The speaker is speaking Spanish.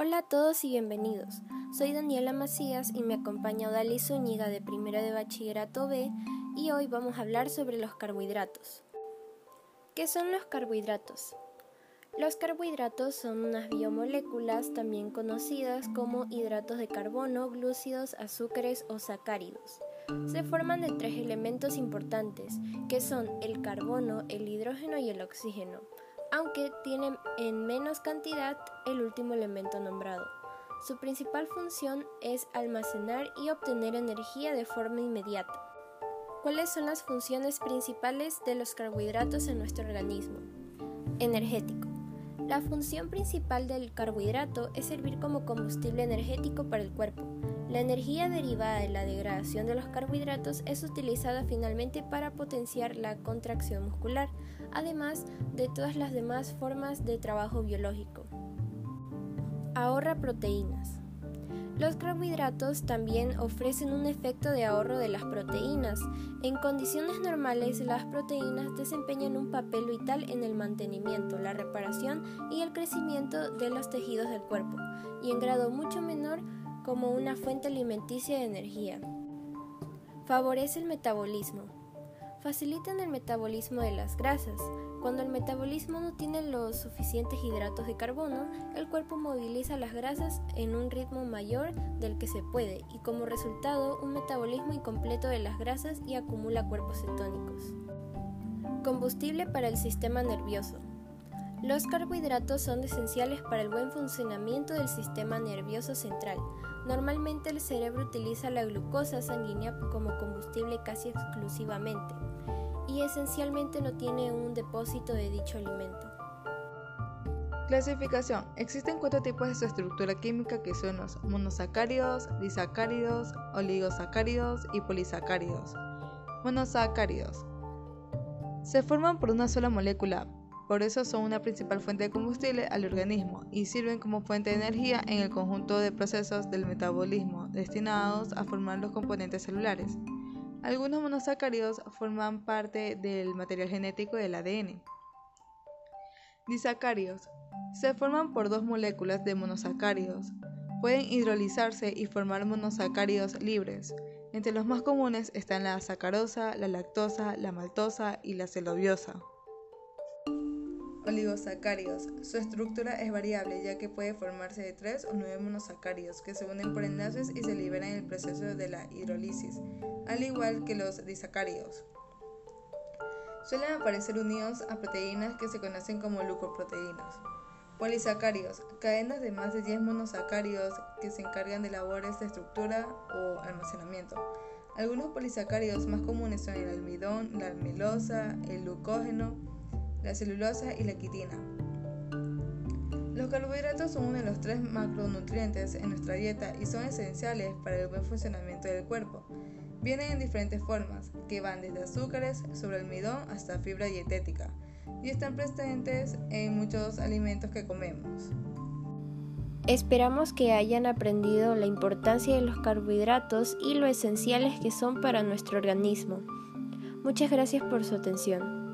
Hola a todos y bienvenidos. Soy Daniela Macías y me acompaña Dali Zúñiga de primero de bachillerato B y hoy vamos a hablar sobre los carbohidratos. ¿Qué son los carbohidratos? Los carbohidratos son unas biomoléculas también conocidas como hidratos de carbono, glúcidos, azúcares o sacáridos. Se forman de tres elementos importantes, que son el carbono, el hidrógeno y el oxígeno aunque tienen en menos cantidad el último elemento nombrado. Su principal función es almacenar y obtener energía de forma inmediata. ¿Cuáles son las funciones principales de los carbohidratos en nuestro organismo? Energético. La función principal del carbohidrato es servir como combustible energético para el cuerpo. La energía derivada de la degradación de los carbohidratos es utilizada finalmente para potenciar la contracción muscular, además de todas las demás formas de trabajo biológico. Ahorra proteínas. Los carbohidratos también ofrecen un efecto de ahorro de las proteínas. En condiciones normales, las proteínas desempeñan un papel vital en el mantenimiento, la reparación y el crecimiento de los tejidos del cuerpo, y en grado mucho menor como una fuente alimenticia de energía. Favorece el metabolismo. Facilitan el metabolismo de las grasas. Cuando el metabolismo no tiene los suficientes hidratos de carbono, el cuerpo moviliza las grasas en un ritmo mayor del que se puede y como resultado un metabolismo incompleto de las grasas y acumula cuerpos cetónicos. Combustible para el sistema nervioso. Los carbohidratos son esenciales para el buen funcionamiento del sistema nervioso central. Normalmente el cerebro utiliza la glucosa sanguínea como combustible casi exclusivamente y esencialmente no tiene un depósito de dicho alimento. Clasificación. Existen cuatro tipos de su estructura química que son los monosacáridos, disacáridos, oligosacáridos y polisacáridos. Monosacáridos. Se forman por una sola molécula, por eso son una principal fuente de combustible al organismo y sirven como fuente de energía en el conjunto de procesos del metabolismo destinados a formar los componentes celulares. Algunos monosacáridos forman parte del material genético del ADN. Disacáridos se forman por dos moléculas de monosacáridos. Pueden hidrolizarse y formar monosacáridos libres. Entre los más comunes están la sacarosa, la lactosa, la maltosa y la celobiosa. Oligosacáridos. Su estructura es variable ya que puede formarse de 3 o 9 monosacáridos que se unen por enlaces y se liberan en el proceso de la hidrólisis, al igual que los disacáridos. Suelen aparecer unidos a proteínas que se conocen como glucoproteínas. Polisacáridos, cadenas de más de 10 monosacáridos que se encargan de labores de estructura o almacenamiento. Algunos polisacáridos más comunes son el almidón, la amilosa, el glucógeno, la celulosa y la quitina. Los carbohidratos son uno de los tres macronutrientes en nuestra dieta y son esenciales para el buen funcionamiento del cuerpo. Vienen en diferentes formas, que van desde azúcares sobre almidón hasta fibra dietética, y están presentes en muchos alimentos que comemos. Esperamos que hayan aprendido la importancia de los carbohidratos y lo esenciales que son para nuestro organismo. Muchas gracias por su atención.